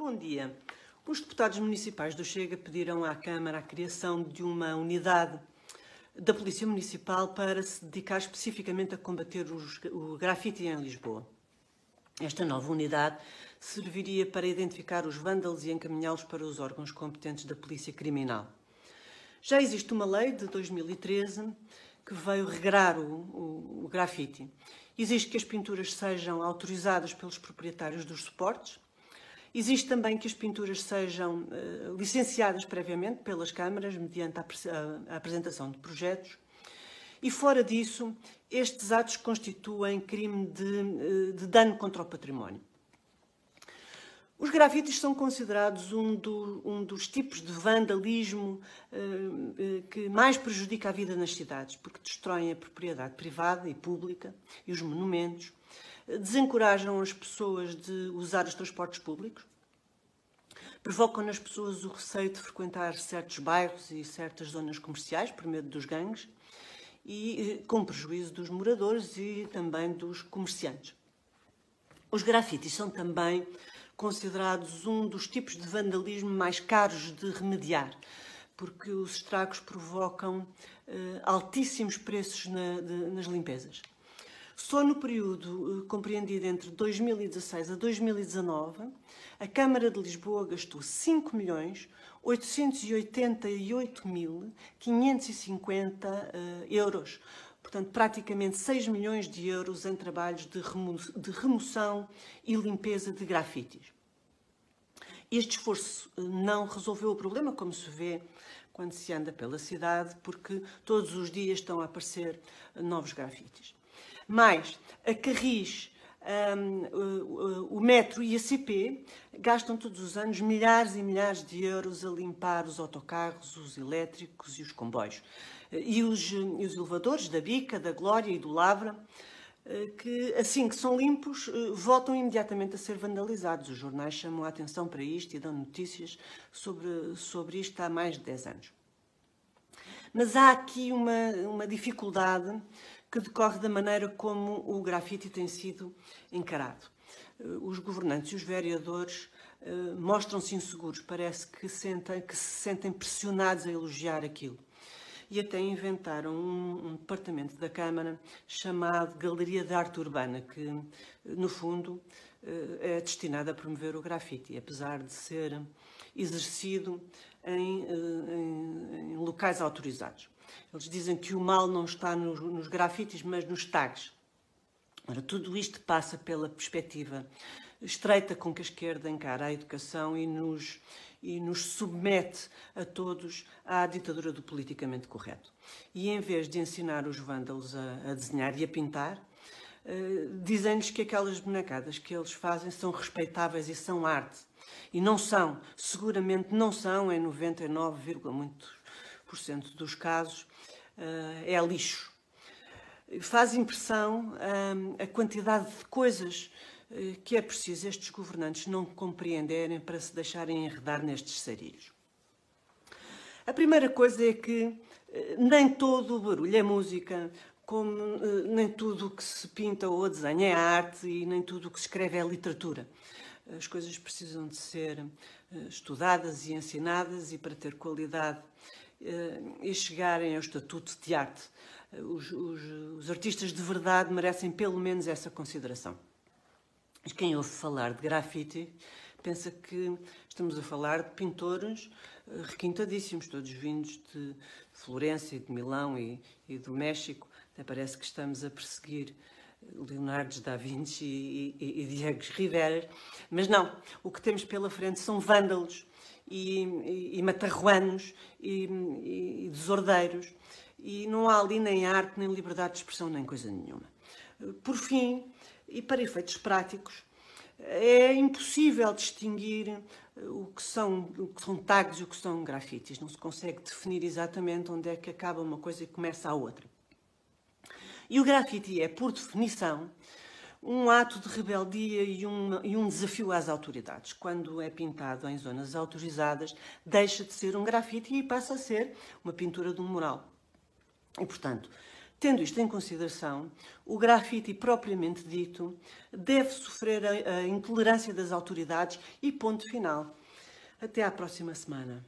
Bom dia. Os deputados municipais do Chega pediram à Câmara a criação de uma unidade da Polícia Municipal para se dedicar especificamente a combater os, o grafite em Lisboa. Esta nova unidade serviria para identificar os vândalos e encaminhá-los para os órgãos competentes da Polícia Criminal. Já existe uma lei de 2013 que veio regrar o, o, o grafite. Exige que as pinturas sejam autorizadas pelos proprietários dos suportes. Existe também que as pinturas sejam uh, licenciadas previamente pelas câmaras, mediante a, a, a apresentação de projetos. E fora disso, estes atos constituem crime de, eh, de dano contra o património. Os grafites são considerados um, do, um dos tipos de vandalismo uh, que mais prejudica a vida nas cidades, porque destroem a propriedade privada e pública e os monumentos, desencorajam as pessoas de usar os transportes públicos, provocam nas pessoas o receio de frequentar certos bairros e certas zonas comerciais por medo dos gangues e uh, com prejuízo dos moradores e também dos comerciantes. Os grafites são também considerados um dos tipos de vandalismo mais caros de remediar, porque os estragos provocam eh, altíssimos preços na, de, nas limpezas. Só no período eh, compreendido entre 2016 a 2019, a Câmara de Lisboa gastou 5 milhões 888.550 uh, euros portanto, praticamente 6 milhões de euros em trabalhos de, de remoção e limpeza de grafites. Este esforço eh, não resolveu o problema, como se vê quando se anda pela cidade, porque todos os dias estão a aparecer novos grafites. Mais, a Carris, um, o, Metro e a CP gastam todos os anos milhares e milhares de euros a limpar os autocarros, os elétricos e os comboios e os, e os elevadores da Bica, da Glória e do Lavra, eh, que assim que são limpos, eh, voltam imediatamente a ser vandalizados. Os jornais chamam a atenção para isto e dão notícias sobre, sobre isto há mais de 10 anos. Mas há aqui uma, uma dificuldade que decorre da maneira como o grafite tem sido encarado. Eh, os governantes e os vereadores mostram-se inseguros, parece que, sentem, que se sentem pressionados a elogiar aquilo e até inventaram um, um departamento da Câmara chamado Galeria de Arte Urbana, que, no fundo, eh, é destinado a promover o grafite, apesar de ser exercido em, eh, em, em locais autorizados. Eles dizem que o mal não está nos, nos grafites, mas nos tags. Ora, tudo isto passa pela perspectiva estreita com que a esquerda encara a educação e nos, e nos submete a todos à ditadura do politicamente correto. E em vez de ensinar os vândalos a, a desenhar e a pintar, uh, dizem-lhes que aquelas bonecadas que eles fazem são respeitáveis e são arte. E não são, seguramente não são, em 99, por cento dos casos, uh, é lixo. Faz impressão uh, a quantidade de coisas eh, que é preciso estes governantes não compreenderem para se deixarem enredar nestes sarilhos. A primeira coisa é que eh, nem todo o barulho é música, como eh, nem tudo o que se pinta ou desenha é arte e nem tudo o que se escreve é literatura. As coisas precisam de ser estudadas e ensinadas e para ter qualidade e chegarem ao estatuto de arte. Os, os, os artistas de verdade merecem pelo menos essa consideração. Quem ouve falar de grafite pensa que estamos a falar de pintores eh, requintadíssimos, todos vindos de Florença e de Milão e, e do México. Até parece que estamos a perseguir Leonardo da Vinci e, e, e Diego Rivera. Mas não, o que temos pela frente são vândalos e, e, e matarruanos e, e, desordeiros. E não há ali nem arte, nem liberdade de expressão, nem coisa nenhuma. Por fim, e para efeitos práticos, é impossível distinguir eh, o que, são, o que são tags e o que são grafites. Não se consegue definir exatamente onde é que acaba uma coisa e começa a outra. E o grafite é, por definição, um ato de rebeldia e um, e um desafio às autoridades. Quando é pintado em zonas autorizadas, deixa de ser um grafite e passa a ser uma pintura de um mural. E, portanto, Tendo isto em consideração, o grafite propriamente dito deve sofrer a, a intolerância das autoridades e ponto final. Até à próxima semana.